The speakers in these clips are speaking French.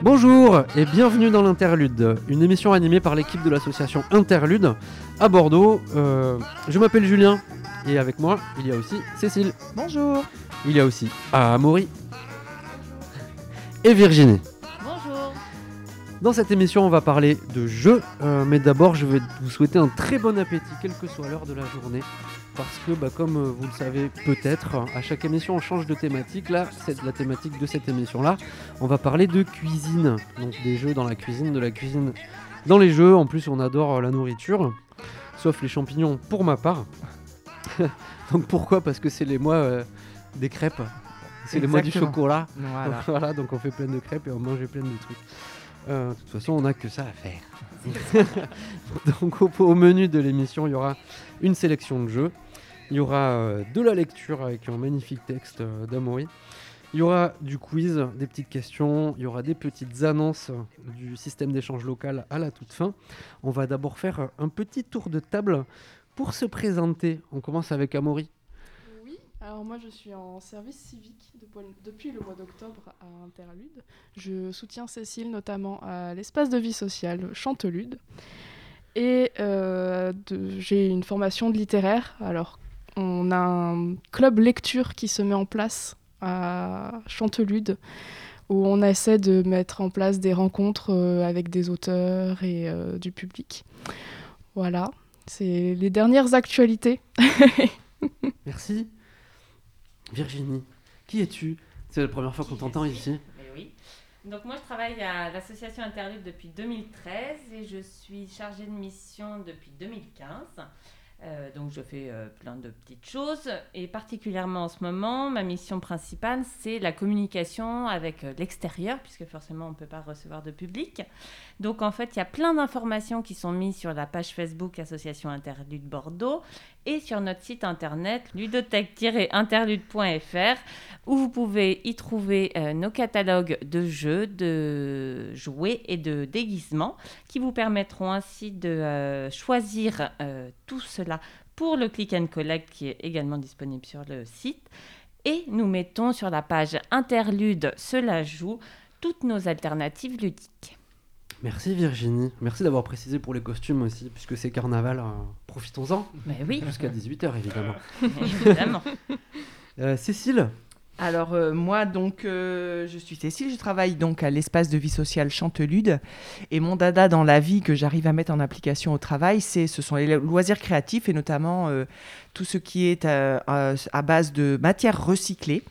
Bonjour et bienvenue dans l'Interlude, une émission animée par l'équipe de l'association Interlude à Bordeaux. Euh, je m'appelle Julien et avec moi il y a aussi Cécile. Bonjour. Il y a aussi Amaury et Virginie. Bonjour. Dans cette émission, on va parler de jeux, euh, mais d'abord, je vais vous souhaiter un très bon appétit, quelle que soit l'heure de la journée, parce que, bah, comme euh, vous le savez peut-être, à chaque émission, on change de thématique. Là, c'est la thématique de cette émission-là. On va parler de cuisine, donc des jeux dans la cuisine, de la cuisine dans les jeux. En plus, on adore euh, la nourriture, sauf les champignons pour ma part. donc pourquoi? Parce que c'est les mois euh, des crêpes. C'est les mois du chocolat. Voilà. Voilà, donc on fait plein de crêpes et on mange plein de trucs. Euh, de toute façon, on n'a que ça à faire. donc au, au menu de l'émission, il y aura une sélection de jeux. Il y aura euh, de la lecture avec un magnifique texte euh, d'Amaury. Il y aura du quiz, des petites questions, il y aura des petites annonces du système d'échange local à la toute fin. On va d'abord faire euh, un petit tour de table pour se présenter. On commence avec Amaury. Oui, alors moi je suis en service civique depuis- le mois d'octobre à Interlude. Je soutiens Cécile notamment à l'espace de vie sociale Chantelude. Et euh, j'ai une formation de littéraire. Alors on a un club lecture qui se met en place à Chantelude où on essaie de mettre en place des rencontres euh, avec des auteurs et euh, du public. Voilà, c'est les dernières actualités. Merci. Virginie, qui es-tu? C'est la première fois qu'on t'entend ici. Mais oui. Donc moi je travaille à l'association Interlude depuis 2013 et je suis chargée de mission depuis 2015. Euh, donc je fais euh, plein de petites choses et particulièrement en ce moment, ma mission principale c'est la communication avec euh, l'extérieur puisque forcément on ne peut pas recevoir de public. Donc en fait il y a plein d'informations qui sont mises sur la page Facebook Association Interlude Bordeaux et sur notre site internet ludothèque-interlude.fr où vous pouvez y trouver euh, nos catalogues de jeux, de jouets et de déguisements qui vous permettront ainsi de euh, choisir euh, tout cela pour le click and collect qui est également disponible sur le site. Et nous mettons sur la page interlude cela joue toutes nos alternatives ludiques. Merci Virginie. Merci d'avoir précisé pour les costumes aussi, puisque c'est carnaval. euh, Profitons-en. Mais oui, Jusqu'à 18h évidemment. évidemment. Euh, Cécile Alors euh, moi donc euh, je suis Cécile, je travaille donc à l'espace de vie sociale Chantelude et mon dada dans la vie que j'arrive à mettre en application au travail, c'est ce sont les loisirs créatifs et notamment euh, tout ce qui est à, à- à base de matières recyclées.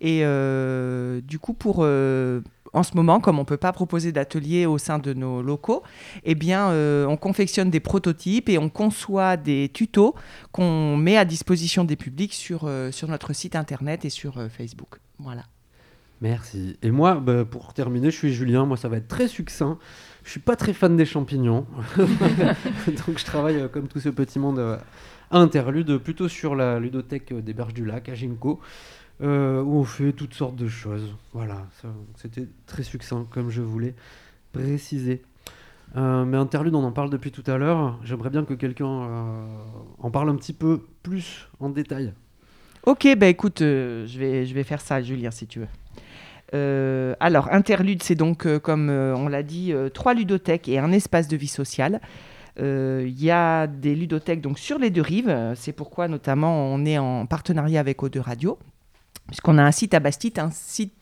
Et euh, du coup pour euh, en ce moment, comme on ne peut pas proposer d'atelier au sein de nos locaux, eh bien, euh, on confectionne des prototypes et on conçoit des tutos qu'on met à disposition des publics sur, euh, sur notre site internet et sur euh, Facebook. Voilà. Merci. Et moi, bah, pour terminer, je suis Julien. Moi, ça va être très succinct. Je suis pas très fan des champignons. Donc, je travaille comme tout ce petit monde Interlude, plutôt sur la ludothèque des Berges du Lac, à Ginko, euh, où on fait toutes sortes de choses. Voilà, c'était très succinct, comme je voulais préciser. Euh, mais Interlude, on en parle depuis tout à l'heure. J'aimerais bien que quelqu'un euh, en parle un petit peu plus en détail. Ok, bah écoute, je, vais, je vais faire ça, Julien, si tu veux. Alors, Interlude, c'est donc, comme on l'a dit, trois ludothèques et un espace de vie sociale. Il y a des ludothèques donc, sur les deux rives. C'est pourquoi, notamment, on est en partenariat avec O2 Radio, puisqu'on a un site à Bastide, un site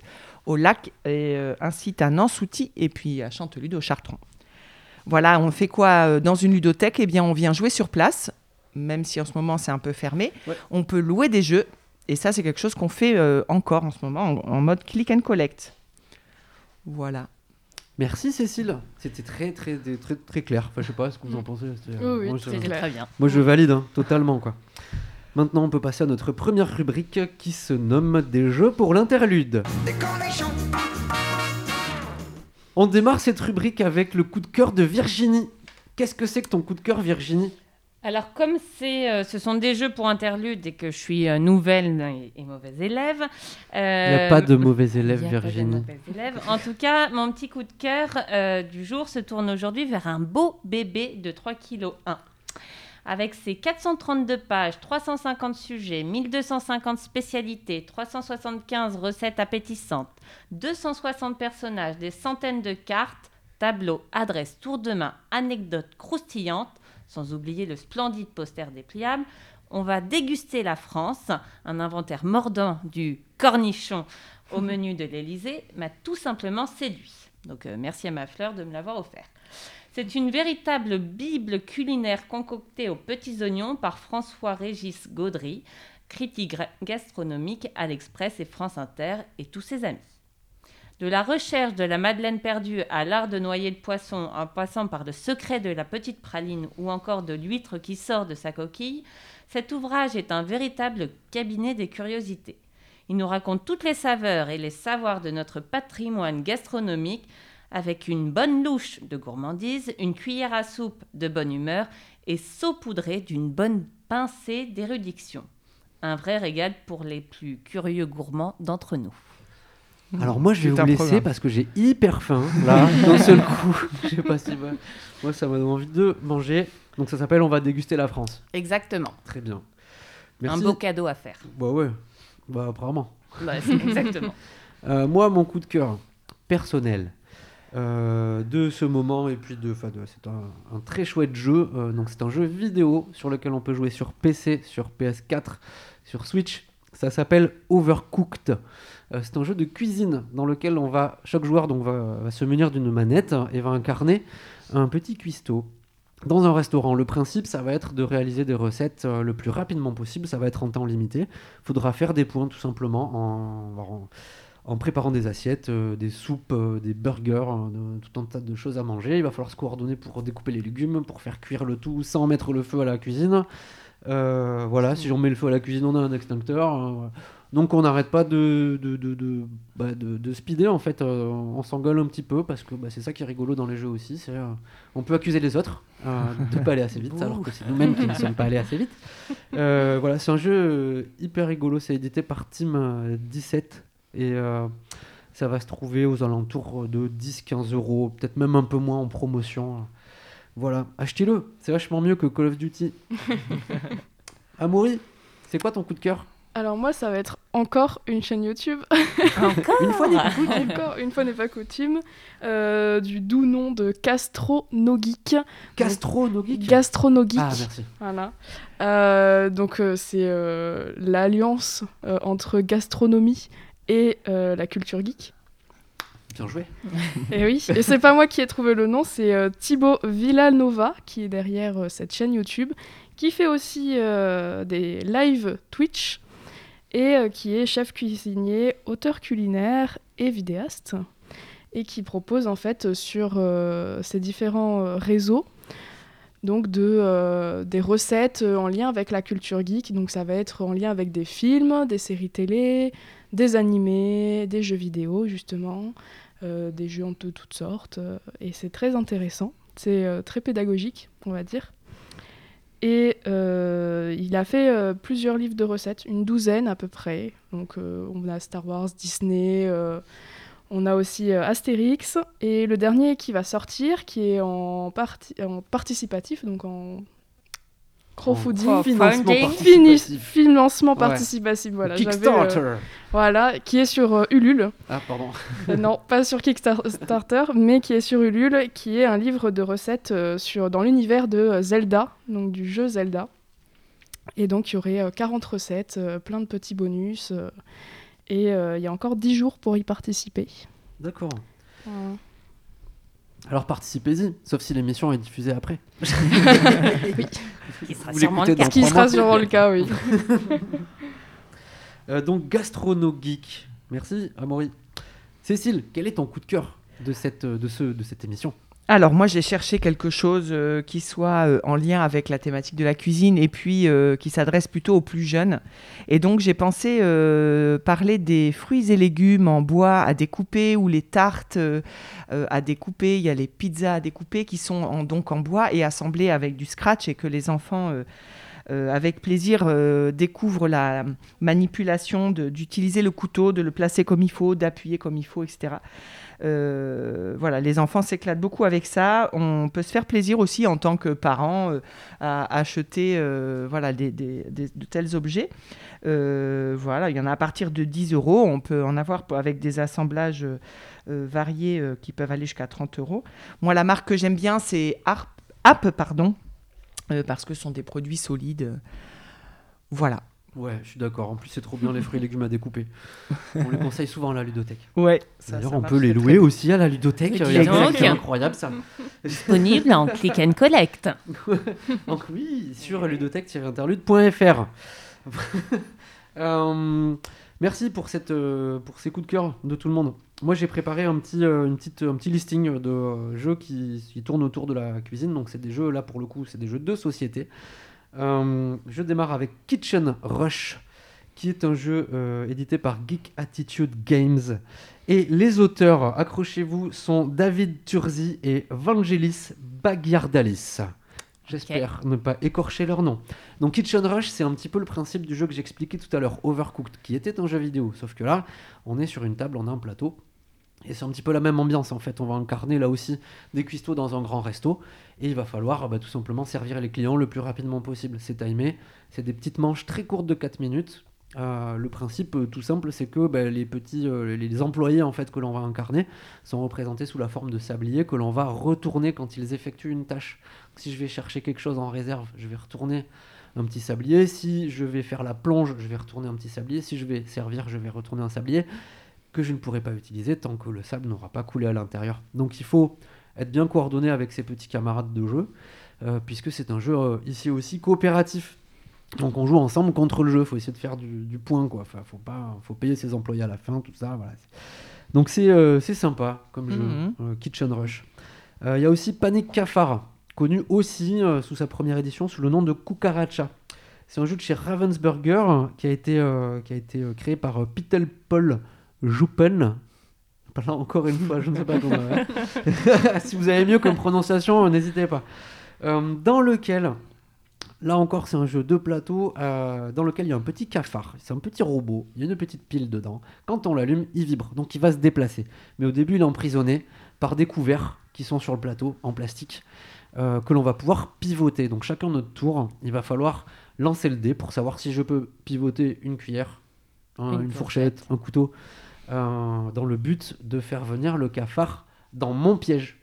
au lac, et, euh, un site à Nansouty et puis à Chantelude au Chartron. Voilà, on fait quoi euh, dans une ludothèque? Eh bien, on vient jouer sur place, même si en ce moment c'est un peu fermé. Ouais. On peut louer des jeux, et ça, c'est quelque chose qu'on fait euh, encore en ce moment en, en mode click and collect. Voilà. Merci Cécile, c'était très très très très, très clair. Enfin, je sais pas ce que vous en pensez. c'était- Oui, oui, moi, je, très C'était clair. très bien. moi, je valide hein, totalement quoi. Maintenant, on peut passer à notre première rubrique qui se nomme des jeux pour l'interlude. On démarre cette rubrique avec le coup de cœur de Virginie. Qu'est-ce que c'est que ton coup de cœur, Virginie? Alors, comme euh, ce sont des jeux pour interlude et que je suis euh, nouvelle et, et mauvaise élève. Il n'y a pas de mauvais de Virginie. élève. En tout cas, mon petit coup de cœur euh, du jour se tourne aujourd'hui vers un beau bébé de 3 kg 1. Avec ses 432 pages, 350 sujets, 1250 spécialités, 375 recettes appétissantes, 260 personnages, des centaines de cartes, tableaux, adresses, tours de main, anecdotes croustillantes, sans oublier le splendide poster dépliable, on va déguster la France, un inventaire mordant du cornichon au menu de l'Élysée m'a tout simplement séduit. Donc euh, merci à ma fleur de me l'avoir offert. C'est une véritable bible culinaire concoctée aux petits oignons par François-Régis Gaudry, critique gastronomique à l'Express et France Inter et tous ses amis. De la recherche de la Madeleine perdue à l'art de noyer le poisson en passant par le secret de la petite praline ou encore de l'huître qui sort de sa coquille, cet ouvrage est un véritable cabinet des curiosités. Il nous raconte toutes les saveurs et les savoirs de notre patrimoine gastronomique avec une bonne louche de gourmandise, une cuillère à soupe de bonne humeur et saupoudré d'une bonne pincée d'érudition. Un vrai régal pour les plus curieux gourmands d'entre nous. Alors moi je vais vous laisser programme. parce que j'ai hyper faim là d'un seul coup. Je sais pas si moi, moi ça m'a donné envie de manger. Donc ça s'appelle On va déguster la France. Exactement. Très bien. Un beau cadeau à faire. Bah ouais. Bah apparemment. Bah, exactement. Euh, moi mon coup de cœur personnel euh, de ce moment et puis de, de- c'est un, très chouette jeu. Euh, donc c'est un jeu vidéo sur lequel on peut jouer sur PC, sur PS4, sur Switch. Ça s'appelle Overcooked. Euh, c'est un jeu de cuisine dans lequel on va chaque joueur donc va, se munir d'une manette et va incarner un petit cuistot dans un restaurant. Le principe, ça va être de réaliser des recettes le plus rapidement possible. Ça va être en temps limité. Il faudra faire des points tout simplement en, en- en préparant des assiettes, euh, des soupes, euh, des burgers, euh, tout un tas de choses à manger. Il va falloir se coordonner pour découper les légumes, pour faire cuire le tout sans mettre le feu à la cuisine. Euh, voilà, si on met le feu à la cuisine, on a un extincteur. euh, voilà. Donc on n'arrête pas de, de, de, de, bah, de- de speeder en fait, euh, on s'engueule un petit peu parce que bah, c'est ça qui est rigolo dans les jeux aussi, c'est on peut accuser les autres de pas aller assez vite alors que c'est nous-mêmes qui ne sommes pas allés assez vite. Voilà, c'est un jeu hyper rigolo, c'est édité par Team euh, 17 et euh, ça va se trouver aux alentours de 10-15 euros, peut-être même un peu moins en promotion. Voilà, achetez-le, c'est vachement mieux que Call of Duty. Amaury, c'est quoi ton coup de cœur? Alors moi, ça va être encore une chaîne YouTube. Encore? Une fois n'est pas coutume. encore une fois n'est pas coutume. euh, du doux nom de Castronogeek. Gastronomique Gastronogeek. Ah, merci. Voilà. Euh, donc euh, c'est euh, l'alliance euh, entre gastronomie et euh, la culture geek. Bien joué. Et oui, et c'est pas moi qui ai trouvé le nom, c'est euh, Thibaut Villanova qui est derrière euh, cette chaîne YouTube, qui fait aussi des live Twitch et qui est chef cuisinier, auteur culinaire et vidéaste et qui propose en fait sur ces différents réseaux donc de, euh, des recettes en lien avec la culture geek. Donc ça va être en lien avec des films, des séries télé, des animés, des jeux vidéo justement, euh, des jeux de toutes sortes. euh, et c'est très intéressant. C'est euh, très pédagogique, on va dire. Et il a fait plusieurs livres de recettes, une douzaine à peu près. Donc on a Star Wars, Disney, on a aussi Astérix. Et le dernier qui va sortir, qui est en participatif, donc en crowdfunding. En Financement participatif. financement Ouais. participatif, voilà. euh, Kickstarter. voilà, qui est sur euh, Ulule. Ah, pardon. Euh, non, pas sur Kickstarter, mais qui est sur Ulule, qui est un livre de recettes euh, sur, dans l'univers de euh, Zelda, donc du jeu Zelda. Et donc il y aurait euh, 40 recettes, euh, plein de petits bonus, euh, et euh, il y a encore 10 jours pour y participer. D'accord. Alors participez-y, sauf si l'émission est diffusée après. Qui sera Vous sûrement l'écoutez le cas. dans Ce qui sera sûrement le cas, oui. Euh, donc Gastronogeek. Merci, Amaury. Cécile, quel est ton coup de cœur de cette, de ce, de cette émission? Alors moi j'ai cherché quelque chose euh, qui soit euh, en lien avec la thématique de la cuisine et puis euh, qui s'adresse plutôt aux plus jeunes. Et donc j'ai pensé parler des fruits et légumes en bois à découper ou les tartes à découper. Il y a les pizzas à découper qui sont donc en bois et assemblées avec du scratch et que les enfants euh, avec plaisir, euh, découvrent la manipulation d'utiliser le couteau, de le placer comme il faut, d'appuyer comme il faut, etc. Euh, voilà, les enfants s'éclatent beaucoup avec ça. On peut se faire plaisir aussi en tant que parent euh, à acheter voilà, des, de tels objets. Voilà, il y en a à partir de 10 euros. On peut en avoir avec des assemblages variés qui peuvent aller jusqu'à 30 euros. Moi, la marque que j'aime bien, c'est App, pardon, parce que ce sont des produits solides. Voilà. Ouais, je suis d'accord. En plus, c'est trop bien les fruits et légumes à découper. On les conseille souvent à la ludothèque. Ouais. D'ailleurs, on peut les louer très aussi à la ludothèque. Mais Il dis y a donc. ça qui est incroyable ça. Disponible en click and collect. Donc oui, sur ludothèque-interlude.fr. Euh, merci euh, pour ces coups de cœur de tout le monde. Moi, j'ai préparé un petit, euh, une petite, un petit listing de euh, jeux qui, tournent autour de la cuisine. Donc, c'est des jeux, là, pour le coup, c'est des jeux de société. Je démarre avec Kitchen Rush, qui est un jeu édité par Geek Attitude Games. Et les auteurs, accrochez-vous, sont David Turzi et Vangelis Bagiardalis. J'espère ne pas écorcher leur nom. Donc Kitchen Rush, c'est un petit peu le principe du jeu que j'expliquais tout à l'heure, Overcooked, qui était un jeu vidéo. Sauf que là, on est sur une table, on a un plateau. Et c'est un petit peu la même ambiance en fait. On va incarner là aussi des cuistots dans un grand resto. Et il va falloir bah, tout simplement servir les clients le plus rapidement possible. C'est timé. C'est des petites manches très courtes de 4 minutes. Euh, le principe euh, tout simple, c'est que bah, les petits, euh, les, employés en fait que l'on va incarner sont représentés sous la forme de sabliers que l'on va retourner quand ils effectuent une tâche. Si je vais chercher quelque chose en réserve, je vais retourner un petit sablier. Si je vais faire la plonge, je vais retourner un petit sablier. Si je vais servir, je vais retourner un sablier que je ne pourrai pas utiliser tant que le sable n'aura pas coulé à l'intérieur. Donc il faut être bien coordonné avec ses petits camarades de jeu, puisque c'est un jeu ici aussi coopératif. Donc on joue ensemble contre le jeu, faut essayer de faire du, du point quoi. Enfin, faut pas, faut payer ses employés à la fin, tout ça. Voilà. Donc c'est euh, c'est sympa comme jeu, Mhm. euh, Kitchen Rush. Euh, Il y a aussi Panic Cafard, connu aussi euh, sous sa première édition sous le nom de Cucaracha. C'est un jeu de chez Ravensburger qui a été, euh, qui a été créé par Peter Paul Joupen. Là encore une fois, je ne sais pas comment. hein. si vous avez mieux comme prononciation, n'hésitez pas. Dans lequel, là encore, c'est un jeu de plateau euh, dans lequel il y a un petit cafard. C'est un petit robot. Il y a une petite pile dedans. Quand on l'allume, il vibre, donc il va se déplacer. Mais au début, il est emprisonné par des couverts qui sont sur le plateau en plastique euh, que l'on va pouvoir pivoter. Donc chacun notre tour, il va falloir lancer le dé pour savoir si je peux pivoter une cuillère, un- Une une, fourchette, un couteau, euh, dans le but de faire venir le cafard dans mon piège.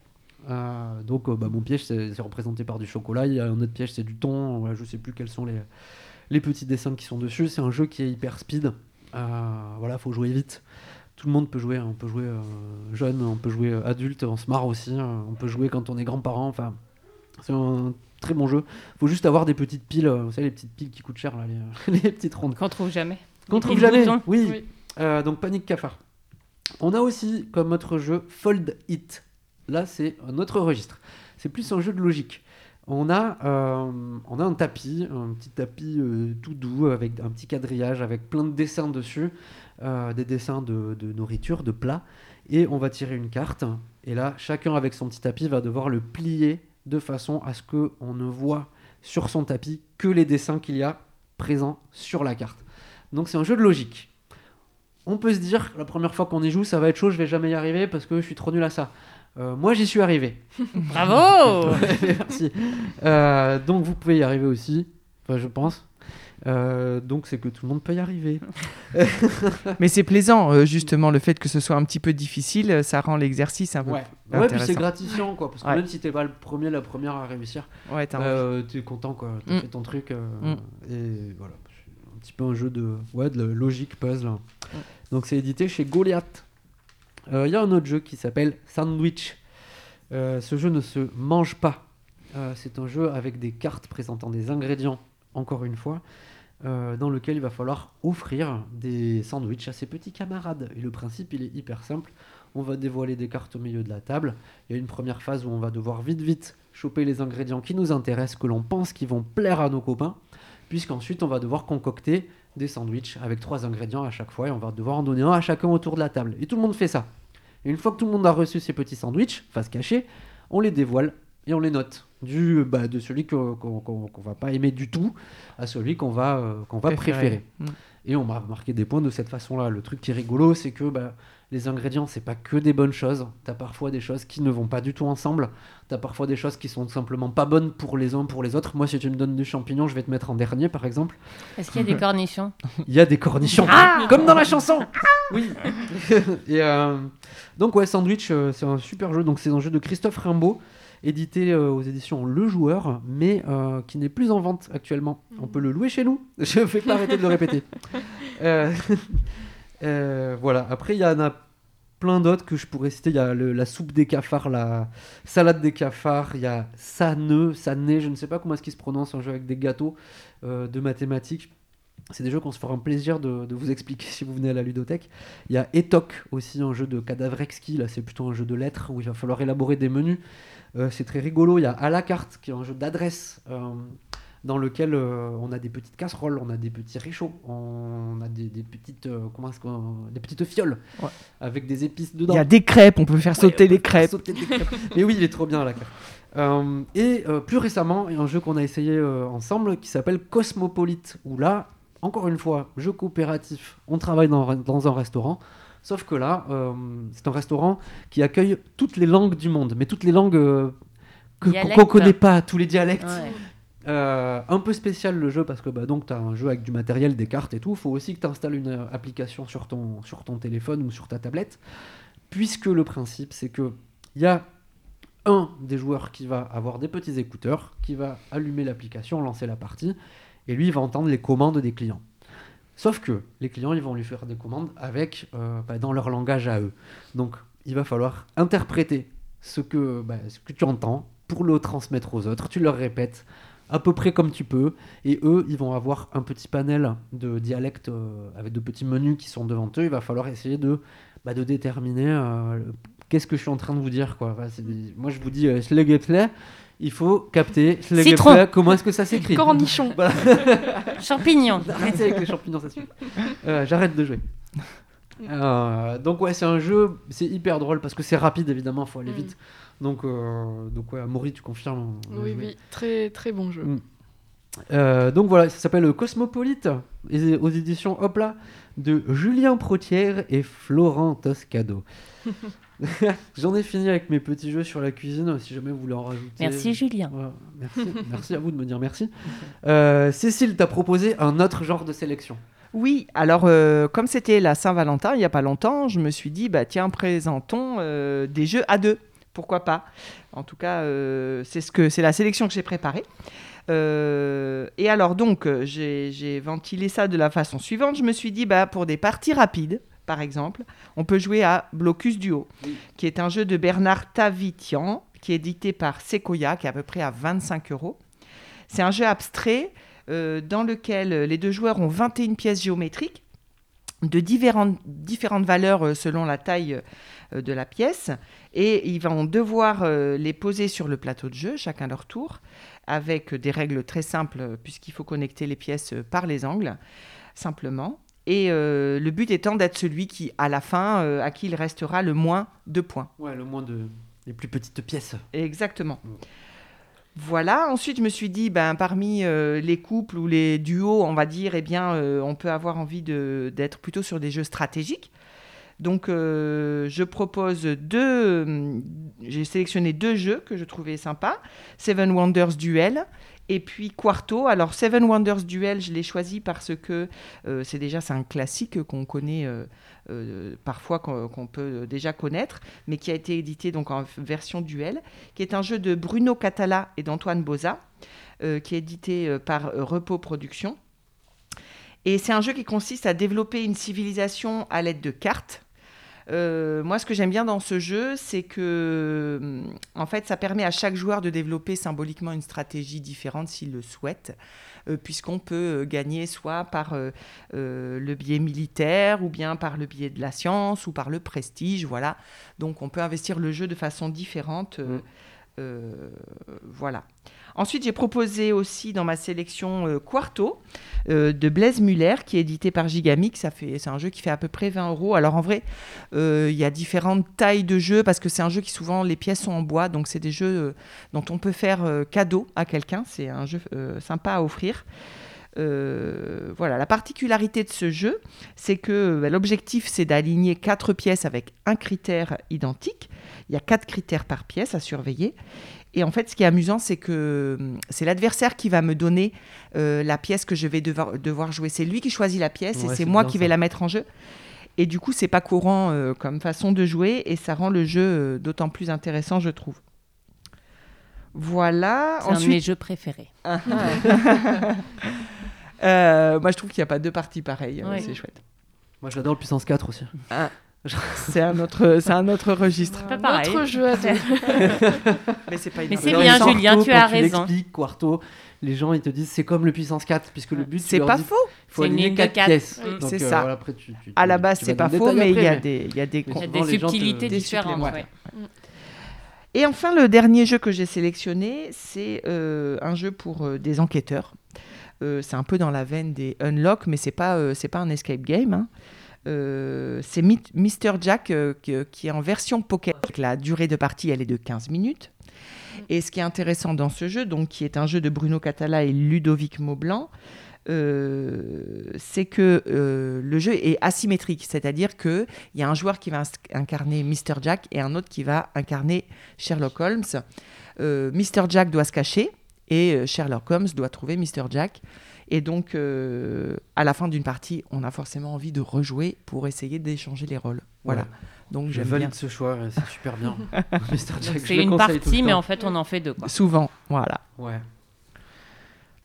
Euh, donc euh, bah, mon piège c'est représenté par du chocolat, il y a un autre piège c'est du thon, voilà, je sais plus quels sont les, les petits dessins qui sont dessus, c'est un jeu qui est hyper speed, Euh, voilà faut jouer vite. Tout le monde peut jouer, on peut jouer jeune, on peut jouer adulte, on se marre aussi, on peut jouer quand on est grand-parent, enfin c'est un très bon jeu. Faut juste avoir des petites piles, vous savez les petites piles qui coûtent cher là, les, les petites rondes. Qu'on trouve jamais. Qu'on trouve jamais. Oui. Oui. Euh, donc Panic Cafard. On a aussi comme autre jeu Fold It. Là, c'est un autre registre. C'est plus un jeu de logique. On a, euh, un tapis, un petit tapis euh, tout doux avec un petit quadrillage avec plein de dessins dessus, euh, des dessins de, de nourriture, de plats, et on va tirer une carte. Et là, chacun avec son petit tapis va devoir le plier de façon à ce que on ne voit sur son tapis que les dessins qu'il y a présents sur la carte. Donc c'est un jeu de logique. On peut se dire, la première fois qu'on y joue, ça va être chaud, je vais jamais y arriver parce que je suis trop nul à ça. Euh, moi, j'y suis arrivé. Bravo Merci. Euh, donc, vous pouvez y arriver aussi, enfin, je pense. Euh, donc, c'est que tout le monde peut y arriver. Mais c'est plaisant, justement, le fait que ce soit un petit peu difficile, ça rend l'exercice un peu Ouais, plus ouais puis c'est gratifiant, quoi. Parce que Ouais. même si t'es pas le premier, la première à réussir, Ouais, euh, t'es content, quoi. T'as Mm. fait ton truc. euh, Mm. Et voilà. C'est Un petit peu un jeu de, ouais, de logique puzzle. Donc, c'est édité chez Goliath. Euh, Il y a un autre jeu qui s'appelle Sandwich. Euh, ce jeu ne se mange pas. Euh, c'est un jeu avec des cartes présentant des ingrédients, encore une fois, dans lequel il va falloir offrir des sandwichs à ses petits camarades. Et le principe, il est hyper simple. On va dévoiler des cartes au milieu de la table. Il y a une première phase où on va devoir vite, vite choper les ingrédients qui nous intéressent, que l'on pense qui vont plaire à nos copains, puisqu'ensuite on va devoir concocter des sandwichs avec trois ingrédients à chaque fois et on va devoir en donner un à chacun autour de la table. Et tout le monde fait ça. Et une fois que tout le monde a reçu ses petits sandwichs, face cachée, on les dévoile et on les note. Du, bah, de celui qu'on va pas aimer du tout à celui qu'on va, euh, qu'on va préférer. Mm. Et on m'a marqué des points de cette façon-là. Le truc qui est rigolo, c'est que bah, les ingrédients, c'est pas que des bonnes choses. T'as parfois des choses qui ne vont pas du tout ensemble. T'as parfois des choses qui sont tout simplement pas bonnes pour les uns, pour les autres. Moi, si tu me donnes du champignon, je vais te mettre en dernier, par exemple. Est-ce qu'il y a des cornichons Il y a des cornichons, Ah comme dans la chanson. Oui. Et euh, donc ouais, Sandwich, euh, c'est un super jeu. Donc c'est un jeu de Christophe Rimbaud, édité euh, aux éditions Le Joueur, mais qui n'est plus en vente actuellement. On peut le louer chez nous. Je ne vais pas arrêter de le répéter. Euh, voilà. Après, il y en a plein d'autres que je pourrais citer. Il y a la soupe des cafards, la salade des cafards. Il y a Saneux, Sané, je ne sais pas comment est-ce qu'il se prononce, un jeu avec des gâteaux euh, de mathématiques. C'est des jeux qu'on se fera un plaisir de, vous expliquer si vous venez à la ludothèque. Il y a Etoc aussi, un jeu de cadavre exquis. Là, c'est plutôt un jeu de lettres où il va falloir élaborer des menus. Euh, c'est très rigolo. Il y a à la carte, qui est un jeu d'adresse, dans lequel euh, on a des petites casseroles, on a des petits réchauds, on a des, des petites, euh, comment est-ce qu'on- des petites fioles Ouais. avec des épices Il dedans. y a des crêpes, on peut faire sauter Ouais, les crêpes. sauter des crêpes. Mais oui, il est trop bien la carte. Euh, et euh, plus récemment, il y a un jeu qu'on a essayé euh, ensemble qui s'appelle Cosmopolite, où là, encore une fois, jeu coopératif, on travaille dans, dans un restaurant. Sauf que là, euh, c'est un restaurant qui accueille toutes les langues du monde, mais toutes les langues euh, qu'on qu'on connaît pas, tous les dialectes. Ouais. Euh, un peu spécial le jeu parce que bah, donc tu un jeu avec du matériel, des cartes et tout. Faut aussi que tu installes une euh, application sur ton, téléphone ou sur ta tablette. Puisque le principe, c'est que il y a un des joueurs qui va avoir des petits écouteurs, qui va allumer l'application, lancer la partie, et lui il va entendre les commandes des clients. Sauf que les clients, ils vont lui faire des commandes avec euh, bah, dans leur langage à eux. Donc il va falloir interpréter ce que, bah, ce que tu entends pour le transmettre aux autres. Tu leur répètes à peu près comme tu peux. Et eux, ils vont avoir un petit panel de dialectes euh, avec de petits menus qui sont devant eux. Il va falloir essayer de, bah, de déterminer euh, qu'est-ce que je suis en train de vous dire. Quoi. Enfin, Moi, je vous dis euh, Schlegeple, il faut capter Schlegeple, comment est-ce que ça s'écrit? Cornichon. Champignons. Arrêtez avec les champignons, ça suffit. Euh, J'arrête de jouer. Donc ouais, c'est un jeu, c'est hyper drôle parce que c'est rapide évidemment, faut aller Mm. Donc euh, donc ouais, Maury, tu confirmes on a Oui, oui, très très bon jeu. Mm. Euh, donc voilà, ça s'appelle Cosmopolite aux éditions Hopla de Julien Protière et Florent Toscado. J'en ai fini avec mes petits jeux sur la cuisine, si jamais vous voulez en rajouter. Merci Julien. Ouais, merci, merci à vous de me dire merci. Euh, Cécile t'a proposé un autre genre de sélection. Oui, alors euh, comme c'était la Saint-Valentin il n'y a pas longtemps, je me suis dit, bah tiens, présentons euh, des jeux à deux. Pourquoi pas En tout cas, euh, c'est ce que c'est la sélection que j'ai préparée. Euh, et alors donc, euh, j'ai ventilé ça de la façon suivante. Je me suis dit, bah pour des parties rapides, par exemple, on peut jouer à Blocus Duo, qui est un jeu de Bernard Tavitian, qui est édité par Sequoia, qui est à peu près à 25 euros. C'est un jeu abstrait euh, dans lequel les deux joueurs ont 21 pièces géométriques de différentes, différentes valeurs selon la taille de la pièce. Et ils vont devoir euh, les poser sur le plateau de jeu, chacun leur tour, avec des règles très simples, puisqu'il faut connecter les pièces euh, par les angles, simplement. Et euh, le but étant d'être celui qui, à la fin, euh, à qui il restera le moins de points. Ouais, le moins de les plus petites pièces. Exactement. Voilà, ensuite je me suis dit, ben, parmi euh, les couples ou les duos, on va dire, eh bien, euh, on peut avoir envie d'être plutôt sur des jeux stratégiques. Donc euh, je propose deux, hum, j'ai sélectionné deux jeux que je trouvais sympas, Seven Wonders Duel et puis Quarto. Alors Seven Wonders Duel, je l'ai choisi parce que euh, c'est déjà un classique qu'on connaît euh, euh, parfois qu'on peut déjà connaître, mais qui a été édité donc en version duel, qui est un jeu de Bruno Catala et d'Antoine Boza, euh, qui est édité euh, par euh, Repos Productions. Et c'est un jeu qui consiste à développer une civilisation à l'aide de cartes. Euh, moi, ce que j'aime bien dans ce jeu, c'est que, hum, en fait, ça permet à chaque joueur de développer symboliquement une stratégie différente s'il le souhaite, euh, puisqu'on peut euh, gagner soit par euh, le biais militaire, ou bien par le biais de la science, ou par le prestige, voilà. Donc, on peut investir le jeu de façon différente euh, Mm. Euh, voilà. Ensuite, j'ai proposé aussi dans ma sélection euh, Quarto euh, de Blaise Muller, qui est édité par Gigamic. C'est un jeu qui fait à peu près 20 euros. Alors en vrai, il y a différentes tailles de jeux parce que c'est un jeu qui souvent les pièces sont en bois, donc c'est des jeux dont on peut faire cadeau à quelqu'un. C'est un jeu sympa à offrir. voilà, la particularité de ce jeu, c'est que bah, l'objectif, c'est d'aligner quatre pièces avec un critère identique. Il y a quatre critères par pièce à surveiller. Et en fait, ce qui est amusant, c'est que hum, c'est l'adversaire qui va me donner euh, la pièce que je vais devoir, jouer. C'est lui qui choisit la pièce et c'est moi qui vais la mettre en jeu. Et du coup, c'est pas courant euh, comme façon de jouer et ça rend le jeu euh, d'autant plus intéressant, je trouve. Voilà. C'est un de mes jeux préférés. Moi, je trouve qu'il n'y a pas deux parties pareilles. C'est chouette. Moi, j'adore le puissance 4 aussi. Ah. C'est un autre, c'est un autre registre. Pas pareil. Autre jeu à deux. Mais c'est pas. Mais c'est bien, Julien, tu as raison. Tu Quarto, les gens ils te disent c'est comme le puissance 4 puisque le but c'est pas faux. Il faut aligner 4 pièces. C'est euh, ça. après, tu, tu, à la base c'est pas faux, mais il y a des, il y a des, des subtilités différentes. Et enfin le dernier jeu que j'ai sélectionné, c'est euh, un jeu pour euh, des enquêteurs. c'est un peu dans la veine des Unlock, mais c'est pas, c'est pas un escape game. Hein. Euh, c'est Mr. Jack euh, qui, est en version poker. La durée de partie, elle est de 15 minutes. Mm. Et ce qui est intéressant dans ce jeu, donc, qui est un jeu de Bruno Catala et Ludovic Maublanc, euh, c'est que le jeu est asymétrique, c'est-à-dire qu'il y a un joueur qui va incarner Mr. Jack et un autre qui va incarner Sherlock Holmes. Mr. Jack doit se cacher et Sherlock Holmes doit trouver Mr. Jack. Et donc, euh, à la fin d'une partie, on a forcément envie de rejouer pour essayer d'échanger les rôles. Voilà. Donc, je valide ce choix, c'est super bien. c'est une partie, mais en fait, on en fait deux. Souvent, voilà. Ouais.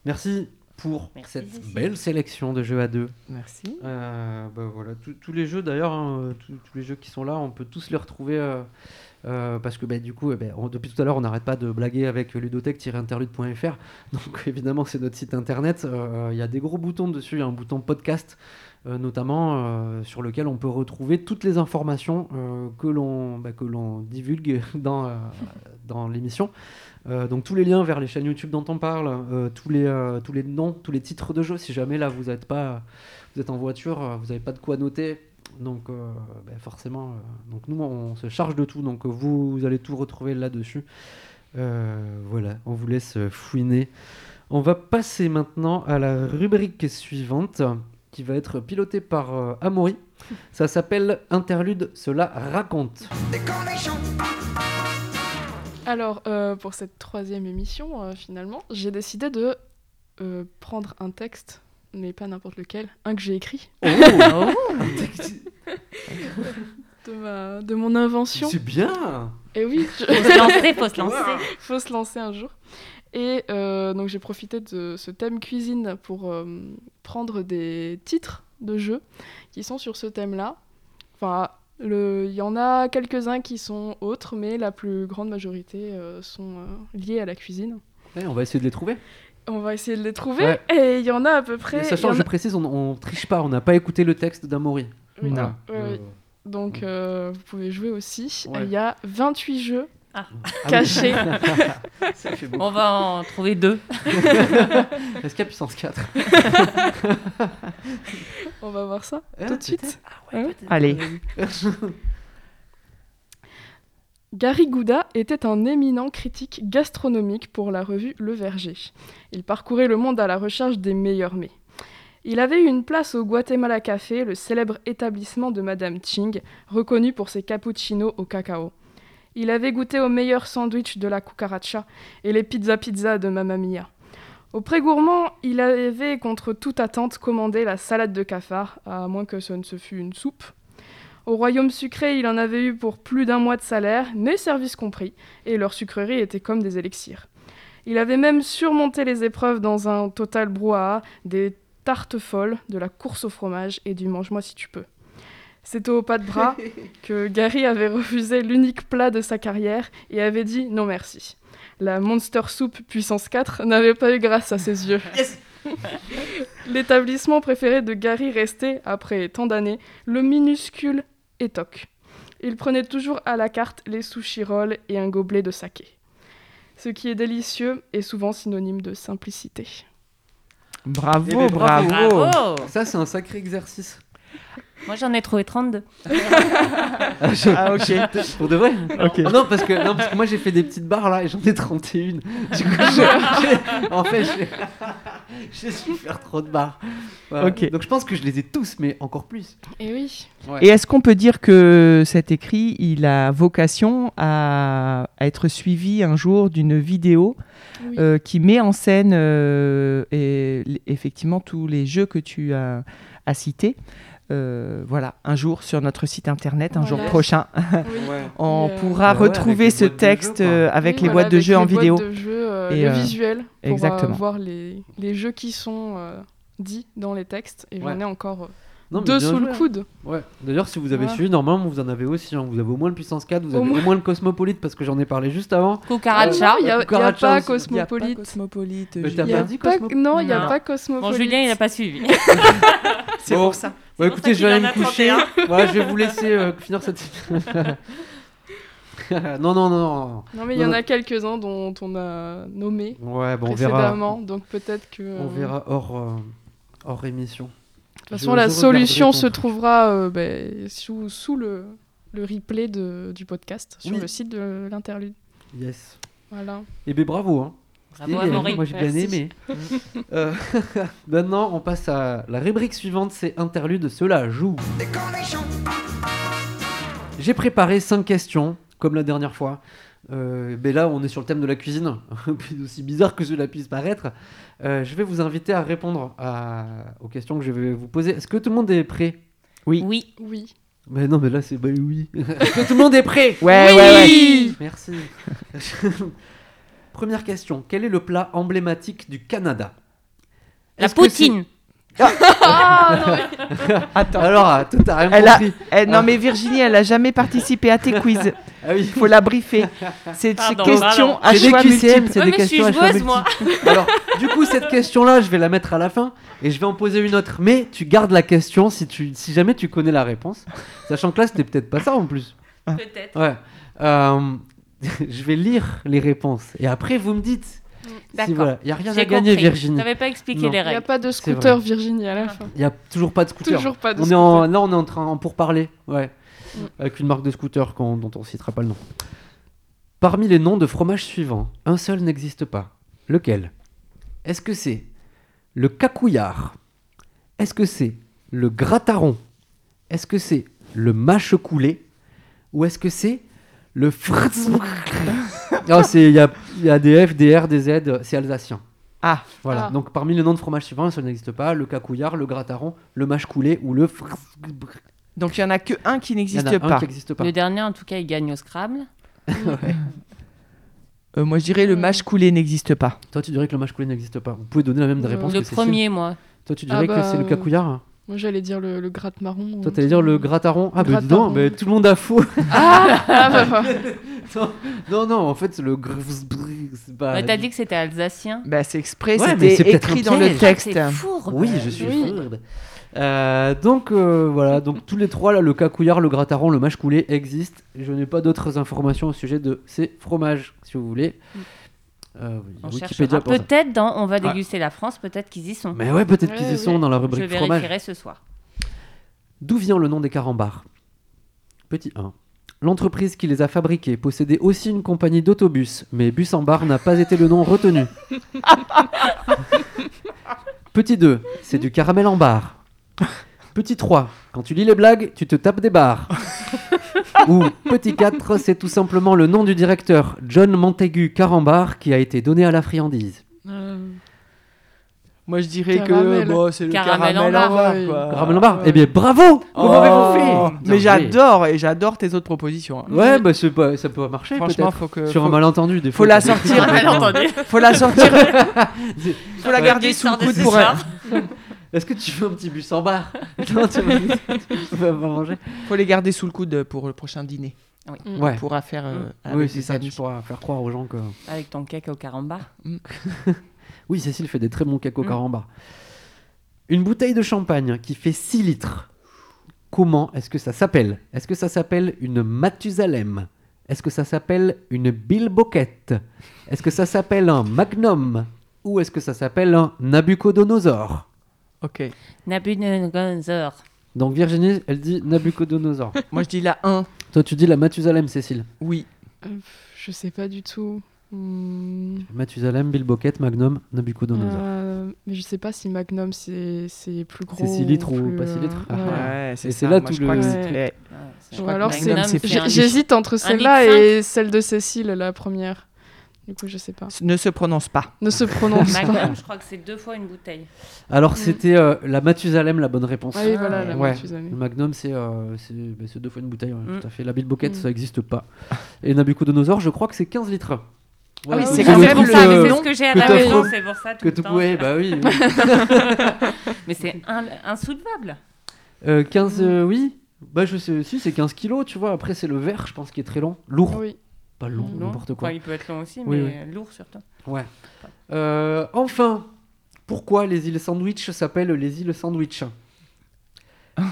Merci pour cette belle sélection de jeux à deux. Merci. Euh, bah voilà, tous les jeux d'ailleurs, hein, tous les jeux qui sont là, on peut tous les retrouver. Euh, euh, parce que bah, du coup, eh ben, depuis tout à l'heure, on n'arrête pas de blaguer avec ludothèque-interlude.fr. Donc évidemment, c'est notre site internet. Euh, il y a des gros boutons dessus. Un bouton podcast, euh, notamment, sur lequel on peut retrouver toutes les informations que l'on bah, que l'on divulgue dans, dans l'émission. donc tous les liens vers les chaînes YouTube dont on parle, tous, les, tous les noms, tous les titres de jeux. Si jamais là vous êtes pas, vous êtes en voiture, vous n'avez pas de quoi noter donc euh, ben, forcément, euh, donc nous on se charge de tout, donc vous, allez tout retrouver là-dessus. Euh, voilà, on vous laisse fouiner. On va passer maintenant à la rubrique suivante qui va être pilotée par Amaury. Ça s'appelle Interlude, cela raconte. Alors, pour cette troisième émission, finalement, j'ai décidé de prendre un texte mais pas n'importe lequel, un que j'ai écrit. Oh, de, de mon invention. C'est bien Et oui, je... faut se lancer, faut se lancer. faut se lancer un jour. Et euh, donc j'ai profité de ce thème cuisine pour euh, prendre des titres de jeux qui sont sur ce thème-là. Enfin, il y en a quelques-uns qui sont autres, mais la plus grande majorité euh, sont liés à la cuisine. on va essayer de les trouver. On va essayer de les trouver. Et il y en a à peu près. sachant, je précise, on, on, triche pas, on n'a pas écouté le texxe d'Amaury. Oui, euh, Donc euh, vous pouvez jouer aussi. Il y a 28 jeux ah. ah cachés. on va en trouver deux. Est-ce qu'il y a puissance 4 On va voir ça ah, tout de suite. Ah Allez. Gary Gouda était un éminent critique gastronomique pour la revue Le Verger. Il parcourait le monde à la recherche des meilleurs mets. Il avait eu une place au Guatemala Café, le célèbre établissement de Madame Ching, reconnu pour ses cappuccinos au cacao. Il avait goûté aux meilleurs sandwichs de la cucaracha et les pizza pizza de Mamma Mia. Au pré-gourmand, il avait contre toute attente commandé la salade de cafard, à moins que ce ne se fût une soupe, au royaume sucré, il en avait eu pour plus d'un mois de salaire, mais service compris, et leurs sucreries étaient comme des élixirs. Il avait même surmonté les épreuves dans un total brouhaha, des tartes folles, de la course au fromage et du mange-moi si tu peux. C'était au pas de bras que Gary avait refusé l'unique plat de sa carrière et avait dit non merci. La Monster Soup puissance 4 n'avait pas eu grâce à ses yeux. L'établissement préféré de Gary restait, après tant d'années, le minuscule il prenait toujours à la carte les sushi rolls et un gobelet de saké. Ce qui est délicieux est souvent synonyme de simplicité. Bravo, Eh ben, bravo. bravo. Bravo Ça, c'est un sacré exercice. Moi, j'en ai trouvé 32. Ah, ok. Pour de vrai Ok. Non parce, que, non, parce que moi j'ai fait des petites barres là et j'en ai 31. Du coup, je- j'ai- en fait, j'ai- j'ai su faire trop de barres. Voilà. Donc je pense que je les ai tous, mais encore plus. Et oui. Et est-ce qu'on peut dire que cet écrit, il a vocation à, à être suivi un jour d'une vidéo oui. euh, qui met en scène euh, et, effectivement tous les jeux que tu as, as cités Euh, voilà, un jour sur notre site internet, un jour Voilà. prochain, Oui. on Et, euh, pourra Bah ouais, retrouver ce jeux, texte euh, avec Oui, les voilà, boîtes de jeux en les vidéo. boîtes de jeux, euh, Et, le euh, visuel pour euh, exactement. voir les, les jeux qui sont euh, dits dans les textes. Et j'en Ouais. ai encore euh, Non, mais deux sous joué, le coude. Ouais. D'ailleurs, si vous avez Voilà. suivi, normalement vous en avez aussi. hein. Vous avez au moins le puissance 4, vous Au avez au moins. moins le cosmopolite parce que j'en ai parlé juste avant. Cucaracha. Il n'y a, il y a Cucaracha pas. Cosmopolite. Cosmopolite. Mais t'as pas dit pas- Cosmo- Non, il n'y a pas Bon, Cosmopolite. Julien, il n'a pas suivi. C'est Bon. pour ça. Bon, pour écoutez, ça je vais aller me coucher. 31. voilà, je vais vous laisser euh, finir cette. non, non, non. Non, mais il y en a quelques-uns dont on a nommé Ouais, bon, on verra. précédemment. Donc peut-être que. On euh, verra hors, euh, hors émission. De toute Je- façon, la solution se truc. trouvera euh, ben, sous, sous le, le replay de, du podcast sur Oui. le site de l'interlude. Yes. Voilà. Eh ben bravo. Hein. Bravo. Amaury. Moi j'ai bien aimé. Euh, maintenant, on passe à la rubrique suivante, c'est interlude. Cela joue. J'ai préparé 5 questions, comme la dernière fois. Euh, ben là, on est sur le thème de la cuisine, aussi bizarre que cela puisse paraître. Euh, je vais vous inviter à répondre à- aux questions que je vais vous poser. Est-ce que tout le monde est prêt? Oui. Oui. Oui. Mais non, mais là c'est bah oui. Est-ce que tout le monde est prêt? Ouais, Oui. ouais, ouais. Merci. Première question. Quel est le plat emblématique du Canada? La poutine. Ah non, mais- Attends. Alors, ah, toi, t'as rien Elle a- compris. Eh, non Ah. mais Virginie, elle a jamais participé à tes quiz. Ah oui. Il faut la briefer. C'est c'est Pardon, question pardon. à C'est des choix multiples. c'est des questions à choix multiples. Alors, du coup, cette question-là, je vais la mettre à la fin et je vais en poser une autre. Mais tu gardes la question si, tu, si jamais tu connais la réponse. Sachant que là, c'était peut-être pas ça en plus. Peut-être. Ouais. Euh, je vais lire les réponses et après, vous me dites. Si, D'accord. voilà. Il n'y a rien à gagner, compris. Virginie. T'avais pas expliqué Non. les Il n'y a règles. pas de scooter. Virginie à la fin. Il n'y a toujours pas de scooter. Toujours pas de on est scooter. en, là, on est en train en pourparler, ouais, Mm. avec une marque de scooter dont on citera pas le nom. Parmi les noms de fromages suivants, un seul n'existe pas. Lequel? Est-ce que c'est le cacouillard Est-ce que c'est le grataron? Est-ce que c'est le mâche coulé Ou est-ce que c'est le fritz Ah, il y a, il y a des F, des R, des Z, c'est alsacien. Ah, Voilà. Ah. Donc parmi les noms de fromages suivants, un seul n'existe pas le cacouillard, le grataron, le mâche coulé ou le fritz donc il y en a que un qui n'existe pas. Le dernier, en tout cas, il gagne au Scrabble. Euh, moi je dirais le mâche coulé n'existe pas. Toi, tu dirais que le mâche coulé n'existe pas. Vous pouvez donner la même Euh, réponse Le que Cécile. premier, moi. Toi, tu dirais Ah que bah, c'est le euh, cacouillard. Moi, j'allais dire le, le gratte marron. Toi, t'allais dire le grataron. Ah, bah donc, bah, tout le monde a faux. Ah, ah bah, bah. non, non, non, en fait, c'est le. pas. Ouais, T'as dit que c'était alsacien. Bah c'est exprès, Ouais, mais c'est c'était écrit dans le texte. Fourbe. Oui, je suis Oui. fourbe. Euh, donc euh, voilà, donc tous les trois là, le cacouillard, le grataron, le mâche coulé existent. Je n'ai pas d'autres informations au sujet de ces fromages, si vous voulez. Euh, On Wikipédia cherchera. pour ça. Peut-être dans On va déguster la France, peut-être qu'ils y sont. Mais ouais, peut-être qu'ils y sont dans la Je rubrique fromage. vérifierai ce soir. D'où vient le nom des carambars? Petit 1. L'entreprise qui les a fabriqués possédait aussi une compagnie d'autobus, mais Bus en bar n'a pas été le nom retenu. Petit 2. C'est du caramel en bar. Petit 3. Quand tu lis les blagues, tu te tapes des barres. Ou petit 4. C'est tout simplement le nom du directeur, John Montaigu Carambar, qui a été donné à la friandise. Euh, Moi je dirais Caramel. que bon, c'est le Caramel caramel, en. Ouais. quoi. Caramel en bar Ouais. Eh bien, bravo Comment Oh, avez-vous fait Mais j'adore et j'adore tes autres propositions. hein. Ouais, bah pas, ça peut marcher Franchement, faut que Sur faut, un malentendu, des faut fois. la ça peut- sortir. Faut la sortir, faut la garder sous le coude pour soir. Est-ce que tu veux un petit bus en bar? Non, tu vas, tu vas pas manger. faut les garder sous le coude pour le prochain dîner. mm. Ouais. On pourra faire euh, avec Oui, c'est ça. amis. Tu pourras faire croire aux gens que. Avec ton cake au caramba. Oui, Cécile fait des très bons cakes au Mm. carambar. Une bouteille de champagne qui fait 6 litres. Comment est-ce que ça s'appelle? Est-ce que ça s'appelle une Mathusalem? Est-ce que ça s'appelle une Bilboquette? Est-ce que ça s'appelle un Magnum? Ou est-ce que ça s'appelle un Nabucodonosor? Ok. Nabucodonosor. Donc Virginie, elle dit Nabucodonosor. Moi, je dis la 1. Toi, tu dis la Mathusalem, Cécile. Oui. Euh, je sais pas du tout. Hmm, Mathusalem, Bilboquette, Magnum, Nabucodonosor. euh, mais je sais pas si Magnum c'est c'est plus gros. C'est six litres ou plus, pas six euh, litres Ah, ouais. c'est ça. là Moi, tout je crois le- que Ouais. crois que alors J'hésite entre celle-là et celle de Cécile, la première. Du coup, je sais pas. Ne se prononce pas. Ne se prononce pas. Magnum, je crois que c'est deux fois une bouteille. Alors Mm. c'était euh, la Mathusalem, la bonne réponse. Ah oui, voilà, la Ouais. Mathusalem. Le Magnum, c'est euh, c'est- bah, c'est deux fois une bouteille, ouais, Mm. tout à fait. La Bilboquette, Mm. ça n'existe pas. Et Nabucodonosor, je crois que c'est 15 litres. Ah oui, c'est le quand même truc, ça, mais euh, c'est ce que j'ai à que la t'as maison, c'est pour ça tout que le tu temps. pouvais, bah oui. oui. Mais c'est un- insoulevable. Euh, 15, euh, oui. Bah je sais, si c'est 15 kilos, tu vois. Après c'est le verre, je pense, qui est très long. Lourd, Oui. Pas long, n'importe quoi. Enfin, il peut être long aussi, Oui, mais lourd surtout. Ouais. Euh, enfin, pourquoi les îles Sandwich s'appellent les îles Sandwich?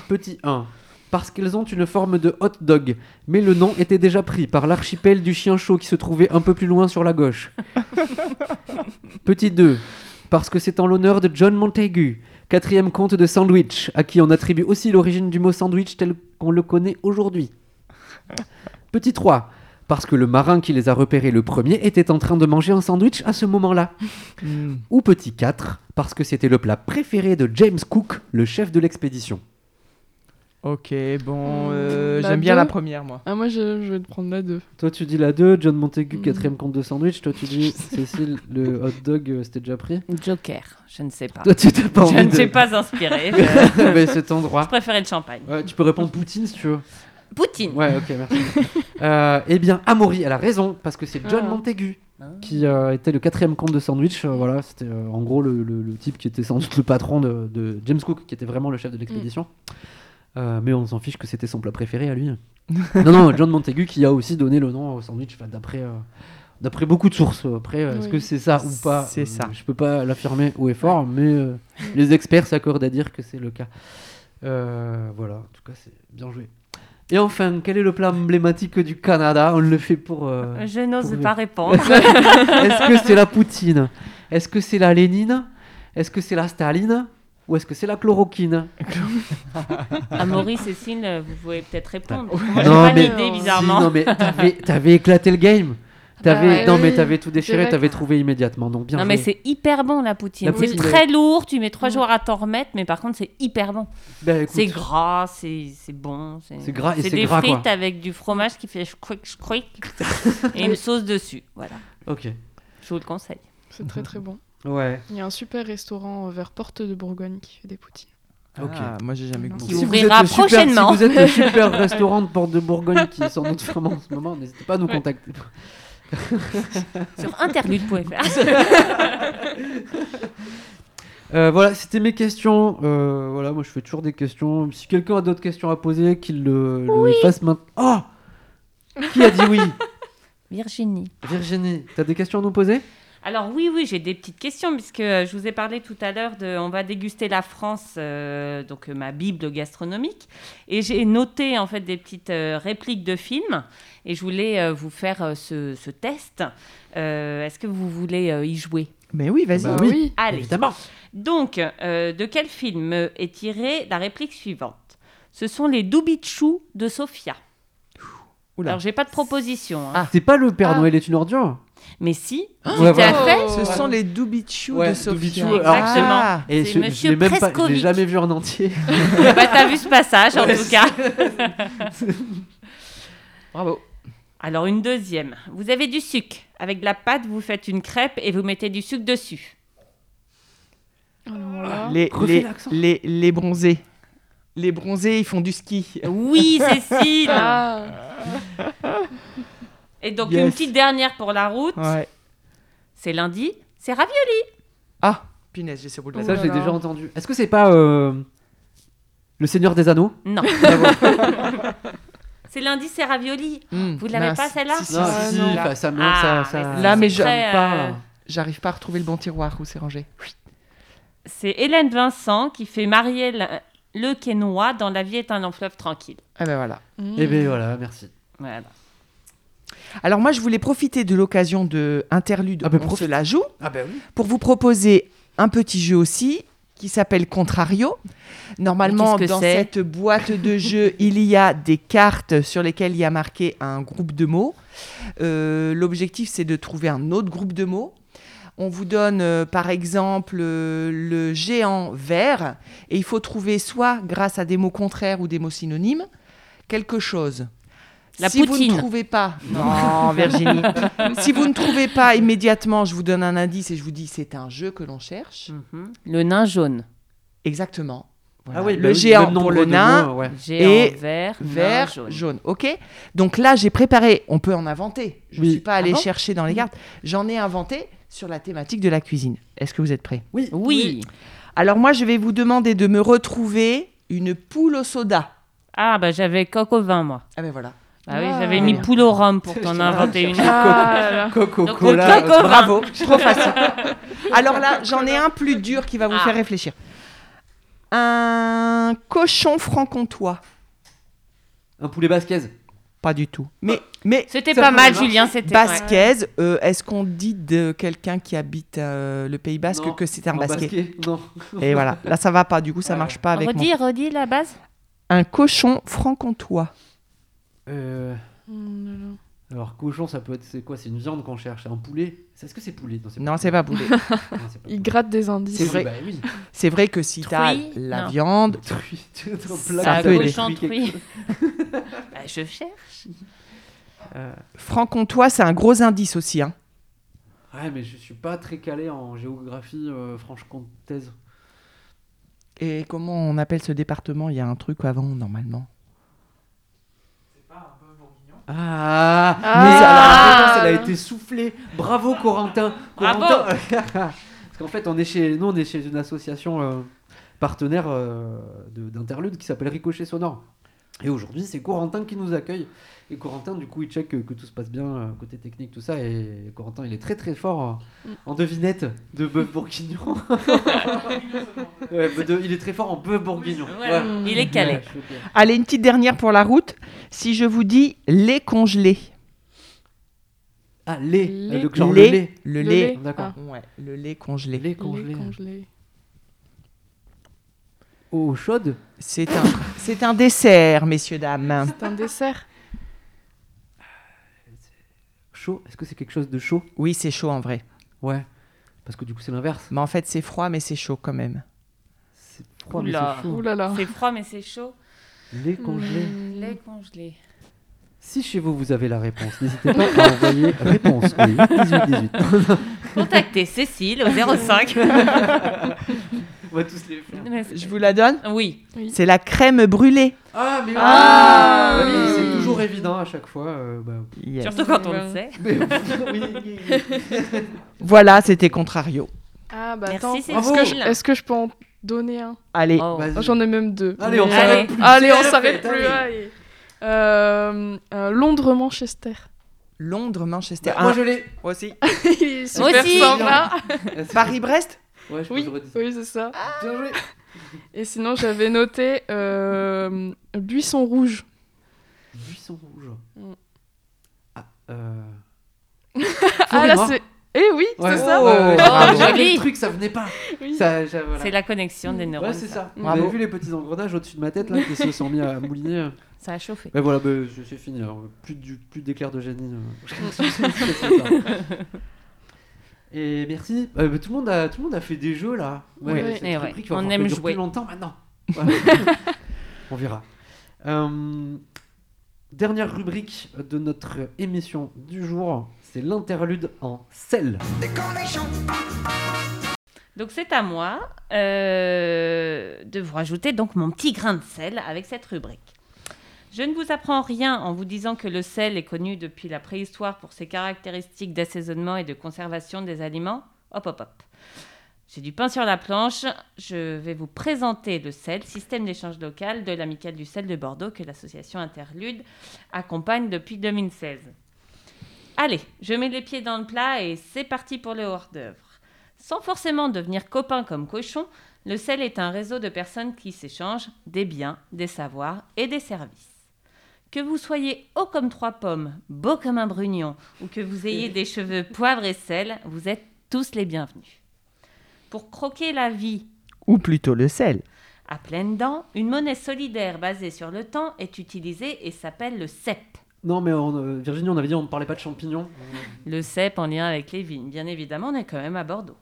Petit 1. Parce qu'elles ont une forme de hot dog, mais le nom était déjà pris par l'archipel du chien chaud qui se trouvait un peu plus loin sur la gauche. Petit 2. Parce que c'est en l'honneur de John Montagu, quatrième comte de Sandwich, à qui on attribue aussi l'origine du mot sandwich tel qu'on le connaît aujourd'hui. Petit 3. Parce que le marin qui les a repérés le premier était en train de manger un sandwich à ce moment-là. Hmm. Ou petit 4, parce que c'était le plat préféré de James Cook, le chef de l'expédition. Ok, bon, euh, La j'aime bien deux. la première, moi. Ah, moi, je, je vais te prendre la 2. Toi, tu dis la 2, John Montagu, Mm. quatrième compte de sandwich. Toi, tu dis, Cécile, le hot dog, euh, c'était déjà pris. Joker, je ne sais pas. Toi, tu t'es pas Je envie ne de... suis pas inspirée. Je, Mais c'est ton je droit. préférais le champagne. Ouais, tu peux répondre Poutine si tu veux. Poutine. Ouais, ok, merci. Euh, eh bien, Amaury, elle a raison, parce que c'est John Ah. Montagu Ah. qui euh, était le quatrième compte de Sandwich. Euh, voilà, c'était euh, en gros le, le- le type qui était sans doute le patron de, de James Cook, qui était vraiment le chef de l'expédition. Euh, mais on s'en fiche que c'était son plat préféré à lui. non, non, John Montagu qui a aussi donné le nom au sandwich, d'après. euh, D'après beaucoup de sources, après, est-ce que c'est ça ou pas C'est euh, ça. Je peux pas l'affirmer haut et fort, mais euh, les experts s'accordent à dire que c'est le cas. Euh, voilà, en tout cas, c'est bien joué. Et enfin, quel est le plat emblématique du Canada On le fait pour. euh, Je n'ose pour- pas répondre. est-ce que c'est la poutine Est-ce que c'est la Lénine Est-ce que c'est la Staline Ou est-ce que c'est la chloroquine À Maurice et Cécile, vous pouvez peut-être répondre. Moi, j'ai Non, pas mais- bizarrement. Si, non, mais t'avais éclaté le game. T'avais, non, mais t'avais tout déchiré, t'avais trouvé immédiatement. Donc bien non, joué. mais c'est hyper bon la poutine. La C'est poutine, très lourd, tu mets trois jours à t'en remettre, mais par contre, c'est hyper bon. Ben, écoute, C'est gras, c'est c'est bon. C'est gras et c'est des gras, quoi. frites avec du fromage qui fait chouic chouic et une sauce dessus. Voilà, Ok. je vous le conseille. C'est très très bon. Ouais. Il y a un super restaurant euh, vers Porte de Bourgogne qui fait des poutines. Ok. Ah, moi, j'ai jamais goûté. Qui Si vous ouvrira super- prochainement. si vous êtes le super restaurant de Porte de Bourgogne qui est sans doute fermé en ce moment, n'hésitez pas à nous Ouais. contacter. Sur interlude.fr. Euh, voilà, c'était mes questions. Euh, voilà, moi je fais toujours des questions. Si quelqu'un a d'autres questions à poser, qu'il le, le fasse maintenant. Oh Qui a dit oui Virginie. Virginie, t'as des questions à nous poser? Alors oui, oui, j'ai des petites questions puisque euh, je vous ai parlé tout à l'heure de, on va déguster la France, euh, donc euh, ma bible gastronomique, et j'ai noté en fait des petites euh, répliques de films et je voulais euh, vous faire euh, ce, ce test. Euh, Est-ce que vous voulez euh, y jouer? Mais oui, vas-y. Bah Ah oui. Allez. Évidemment. Donc, euh, de quel film est tirée la réplique suivante? Ce sont les Doubichous de Sofia. Oula. Alors, j'ai pas de proposition, hein. Ah. C'est pas le Père Ah. Noël est une ordure? Mais si, Ouais, c'était voilà. à fait? Ce sont les Doubichous Ouais, de Sofia. Alors- Ah. Et C'est je, je Monsieur l'ai même pas, je l'ai jamais vu en entier. bah, t'as vu ce passage, en tout cas. Bravo. Alors, une deuxième. Vous avez du sucre. Avec de la pâte, vous faites une crêpe et vous mettez du sucre dessus. Les, les, les, les bronzés. Les bronzés, ils font du ski. Oui, Cécile Ah, Et donc, Yes. une petite dernière pour la route. Ouais. C'est lundi, c'est ravioli. Ah, punaise, j'ai ce bout de la Ça, je l'ai déjà entendu. Est-ce que c'est pas euh, Le Seigneur des Anneaux? Non, c'est lundi, c'est ravioli. Hmm, Vous l'avez mince. pas, celle-là Si, si, Non, si, si, si, non. là. ça me Ah, ça, Là, mais pas. euh, J'arrive pas à retrouver le bon tiroir où c'est rangé. C'est Hélène Vincent qui fait Marielle Le Quesnoy dans La vie est un long fleuve tranquille. Ah ben voilà. Eh ben voilà, merci. Voilà. Alors moi, je voulais profiter de l'occasion de Interlude, Ah ben, on profite. se la joue, Ah ben oui. pour vous proposer un petit jeu aussi qui s'appelle Contrario. Normalement, dans cette boîte de jeu, il y a des cartes sur lesquelles il y a marqué un groupe de mots. Euh, L'objectif, c'est de trouver un autre groupe de mots. On vous donne, euh, par exemple, euh, le géant vert, et il faut trouver soit grâce à des mots contraires ou des mots synonymes, quelque chose. La si vous ne trouvez pas, non, Virginie, si vous ne trouvez pas immédiatement, je vous donne un indice et je vous dis c'est un jeu que l'on cherche. Mhm. Le nain jaune. Exactement. Voilà. Ah oui, le bah oui, géant pour le de nain, mots, ouais. Géant Et vert, nain vert, jaune. jaune. Ok. Donc là, j'ai préparé. On peut en inventer. Je ne Oui. suis pas allée Ah bon chercher dans les cartes. J'en ai inventé sur la thématique de la cuisine. Est-ce que vous êtes prêts? Oui. Oui. Alors moi, je vais vous demander de me retrouver une poule au soda. Ah, bah j'avais coq au vin, moi. Ah ben voilà. Ah oui, Ah. j'avais mis poule au rhum pour t'en inventer une. Ah là là. Coco Donc, Cola. le coq au vin. Bravo. Trop facile. Alors là, j'en ai un plus dur qui va vous Ah. faire réfléchir. Un cochon franc-comtois. Un poulet basquez. Pas du tout. Mais, mais C'était pas mal. Julien, c'était. Basquez, euh, est-ce qu'on dit de quelqu'un qui habite euh, le Pays Basque Non, que c'est un basquet basket, Non. Et voilà, là ça va pas, du coup ça marche pas avec moi. Redis, redis la base. Un cochon franc-comtois. Euh, Oh là là. alors cochon, ça peut être c'est quoi C'est une viande qu'on cherche. Un poulet? C'est- Est-ce que c'est poulet? Non, c'est pas poulet. Il gratte des indices. C'est vrai. Bah oui. C'est vrai que si t'as la Non. viande, Truie. Ça Ah, peut aider. Bah, je cherche. Euh, franc-comtois c'est un gros indice aussi. Hein. Ouais, mais je suis pas très calé en géographie euh, franche-comtaise. Et comment on appelle ce département? Il y a un truc avant normalement. Ah, Ah. mais la réponse, elle a été soufflée. Bravo Corentin. Corentin. Parce qu'en fait, on est chez nous, on est chez une association euh, partenaire euh, de- d'interlude qui s'appelle Ricochet Sonore. Et aujourd'hui, c'est Corentin qui nous accueille. Et Corentin, du coup, il check que, que tout se passe bien euh, côté technique, tout ça. Et Corentin, il est très très fort euh, en devinette de bœuf bourguignon. Ouais, de- il est très fort en bœuf bourguignon. Voilà, il est calé. Ouais. Allez, une petite dernière pour la route. Si je vous dis lait congelé. Ah, lait. Lait. Euh, le genre Lait. le lait. Le, Le lait. lait. D'accord. Ouais, le lait congelé. Lait Lait congelé. Eau chaude. C'est un, c'est un dessert, messieurs, dames. C'est un dessert. Chaud. Est-ce que c'est quelque chose de chaud? Oui, c'est chaud en vrai. Ouais. Parce que du coup, c'est l'inverse. Mais en fait, c'est froid, mais c'est chaud quand même. C'est froid, mais c'est chaud. Ouh là là. C'est froid, mais c'est chaud. Lait congelé. Hmm. Lait congelé. Si chez vous, vous avez la réponse, n'hésitez pas à envoyer réponse au 18 18. Contactez Cécile au 05. On va tous les faire. Je vous la donne Oui. C'est la crème brûlée. Ah, mais oui, Ah, Ah oui, oui. C'est toujours évident à chaque fois. euh, bah, Yes. Surtout quand on le sait. Voilà, c'était contrario. Ah bah Merci, attends. Est-ce que, je- est-ce que je peux en donner un? Allez, Oh. J'en ai même deux. Allez, on s'arrête plus. Allez, on C'est la s'arrête fête, plus. allez. allez. Euh, euh, Londres-Manchester. Londres, Manchester. Moi, Ah, je l'ai. moi aussi. Il est super aussi. sympa. Paris-Brest Ouais, je Oui, ça. oui c'est ça. Bien joué. Et sinon, j'avais noté euh, Buisson Rouge. Buisson rouge. Mm. Ah, euh... Ah là, c'est. Eh oui, Ouais. c'est ça. Ouais, ouais, ouais. Bravo. J'avais Joli. le truc, ça venait pas. Oui. Ça, ça, voilà. C'est la connexion des neurones. Ouais, c'est ça. Vous Bravo. avez vu les petits engrenages au-dessus de ma tête là qui se sont mis à mouliner Ça a chauffé. Mais voilà, bah, je- c'est fini. alors. Plus du- plus d'éclairs de génie. euh. Et merci. Euh, bah, tout, le monde a, tout le monde a fait des jeux là. Ouais. ouais, va on aime jouer. plus longtemps maintenant. On verra. Euh, dernière rubrique de notre émission du jour, c'est l'interlude en sel. Donc c'est à moi euh, de vous rajouter donc mon petit grain de sel avec cette rubrique. Je ne vous apprends rien en vous disant que le sel est connu depuis la préhistoire pour ses caractéristiques d'assaisonnement et de conservation des aliments. Hop hop hop. J'ai du pain sur la planche. Je vais vous présenter le sel, système d'échange local de l'Amicale du sel de Bordeaux que l'association Interlude accompagne depuis 2016. Allez, je mets les pieds dans le plat et c'est parti pour le hors-d'œuvre. Sans forcément devenir copain comme cochon, le sel est un réseau de personnes qui s'échangent des biens, des savoirs et des services. Que vous soyez haut comme trois pommes, beau comme un brugnon, ou que vous ayez des cheveux poivre et sel, vous êtes tous les bienvenus. Pour croquer la vie Ou plutôt le sel. à pleines dents, une monnaie solidaire basée sur le temps est utilisée et s'appelle le CEP. Non, mais on, euh, Virginie, on avait dit on ne parlait pas de champignons. Le CEP en lien avec les vignes. Bien évidemment, on est quand même à Bordeaux.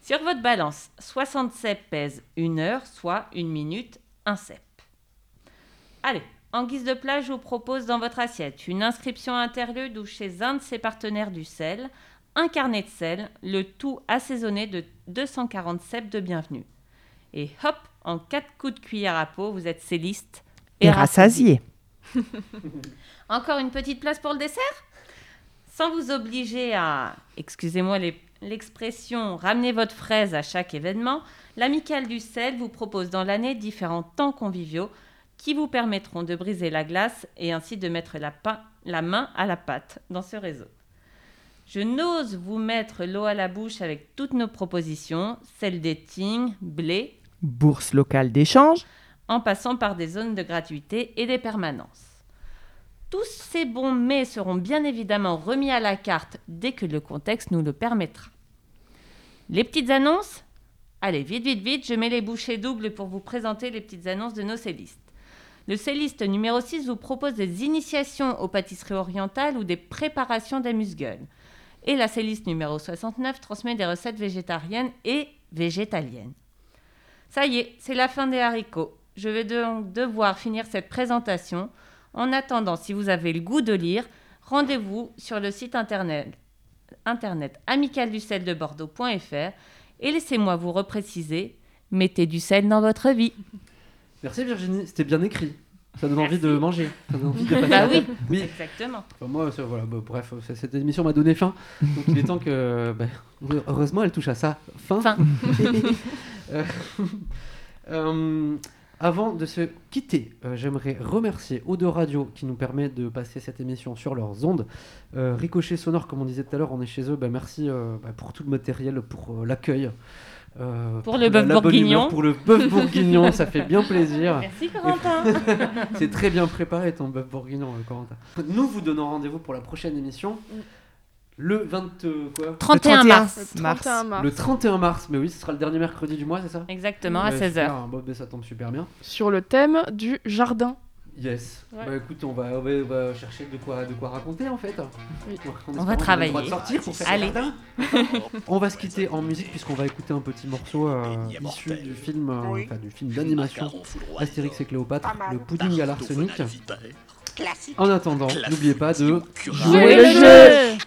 Sur votre balance, 60 CEP pèsent une heure, soit une minute, un CEP. Allez, en guise de plat, je vous propose dans votre assiette une inscription à interlude ou chez un de ses partenaires du sel, un carnet de sel, le tout assaisonné de 240 CEP de bienvenue. Et hop, en quatre coups de cuillère à peau, vous êtes céliste Et rassasié. Encore une petite place pour le dessert? Sans vous obliger à, excusez-moi l'expression, ramener votre fraise à chaque événement, l'Amicale du sel vous propose dans l'année différents temps conviviaux qui vous permettront de briser la glace et ainsi de mettre la, main à la pâte dans ce réseau. Je n'ose vous mettre l'eau à la bouche avec toutes nos propositions, celles des Ting, blé, Bourse locale d'échange. en passant par des zones de gratuité et des permanences. Tous ces bons mets seront bien évidemment remis à la carte dès que le contexte nous le permettra. Les petites annonces? Allez, vite, vite, vite, je mets les bouchées doubles pour vous présenter les petites annonces de nos cellistes. Le celliste numéro 6 vous propose des initiations aux pâtisseries orientales ou des préparations d'amuse-gueule. Et la celliste numéro 69 transmet des recettes végétariennes et végétaliennes. Ça y est, c'est la fin des haricots. Je vais donc devoir finir cette présentation. En attendant, si vous avez le goût de lire, rendez-vous sur le site internet, internet amicalduceldebordeaux.fr et laissez-moi vous repréciser, mettez du sel dans votre vie. Merci Virginie, c'était bien écrit. Ça donne envie de manger. Ça donne envie de passer Bah oui, oui. exactement. Enfin, moi, ça, voilà, bah, bref, cette émission m'a donné faim. Donc il est temps que. bah, heureusement, elle touche à ça. Fin. Fin. Euh, euh, avant de se quitter, euh, j'aimerais remercier Eau de Radio qui nous permet de passer cette émission sur leurs ondes. Ricochet Sonore, comme on disait tout à l'heure, on est chez eux. Bah, merci pour tout le matériel, pour l'accueil. Euh, Pour le bœuf bourguignon. Pour le bœuf bourguignon, ça fait bien plaisir. Merci Corentin. C'est très bien préparé ton bœuf bourguignon, euh, Corentin. Nous vous donnons rendez-vous pour la prochaine émission. Le 20 euh, quoi? 31 mars. Le Mars. 31 mars. Le 31 mars, mais oui, ce sera le dernier mercredi du mois, c'est ça? Exactement, à Ouais, 16h. super, bon, ben, ça tombe super bien. Sur le thème du jardin. Yes. Ouais. Bah écoute, on va, on va, on va chercher de quoi, de quoi raconter en fait. Oui. On va travailler. de sortir pour faire Allez. on va se quitter en musique puisqu'on va écouter un petit morceau euh, issu du film, euh, enfin, du film d'animation Astérix et Cléopâtre, le pudding à l'arsenic. En attendant, n'oubliez pas de Jouer le jeu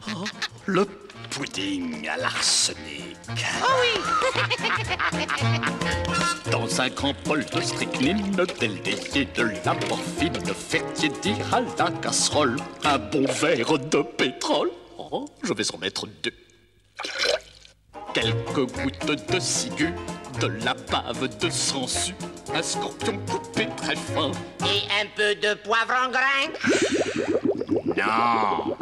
Le pudding à l'arsenic. Dans un grand bol de strychnine, délayé de la morphine, faites tiédir à la casserole un bon verre de pétrole. Oh, je vais en mettre deux. Quelques gouttes de ciguë, de la bave de sangsue, un scorpion coupé très fin. Et un peu de poivre en grain Non,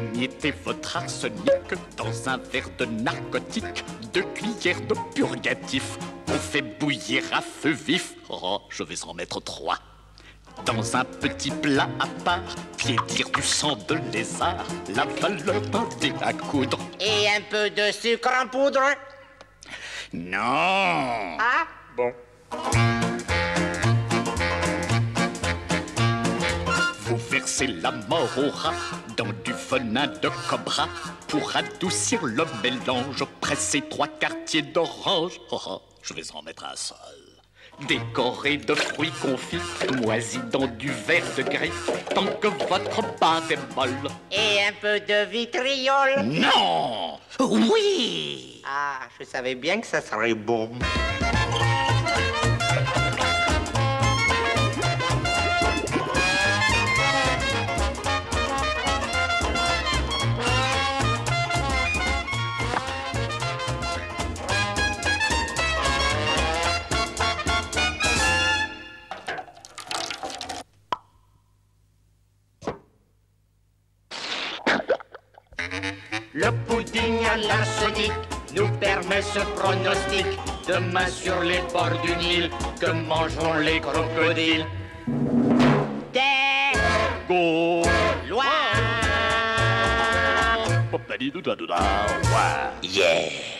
Émiettez votre arsenic dans un verre de narcotique, deux cuillères de purgatif. On fait bouillir à feu vif. Oh, je vais en mettre trois. Dans un petit plat à part, piétir du sang de lézard, la valeur d'un dé à coudre. Et un peu de sucre en poudre Non Ah Vous versez la mort au rat venin de cobra pour adoucir le mélange. Pressez trois quartiers d'orange. Oh, oh, je vais en mettre un seul. Décoré de fruits confits, moisis dans du verre de gris, tant que votre barre est molle. Et un peu de vitriol Non Oui Ah, je savais bien que ça serait bon. L'arsenic nous permet ce pronostic. Demain sur les bords du Nil, que mangeront les crocodiles? Des. Yeah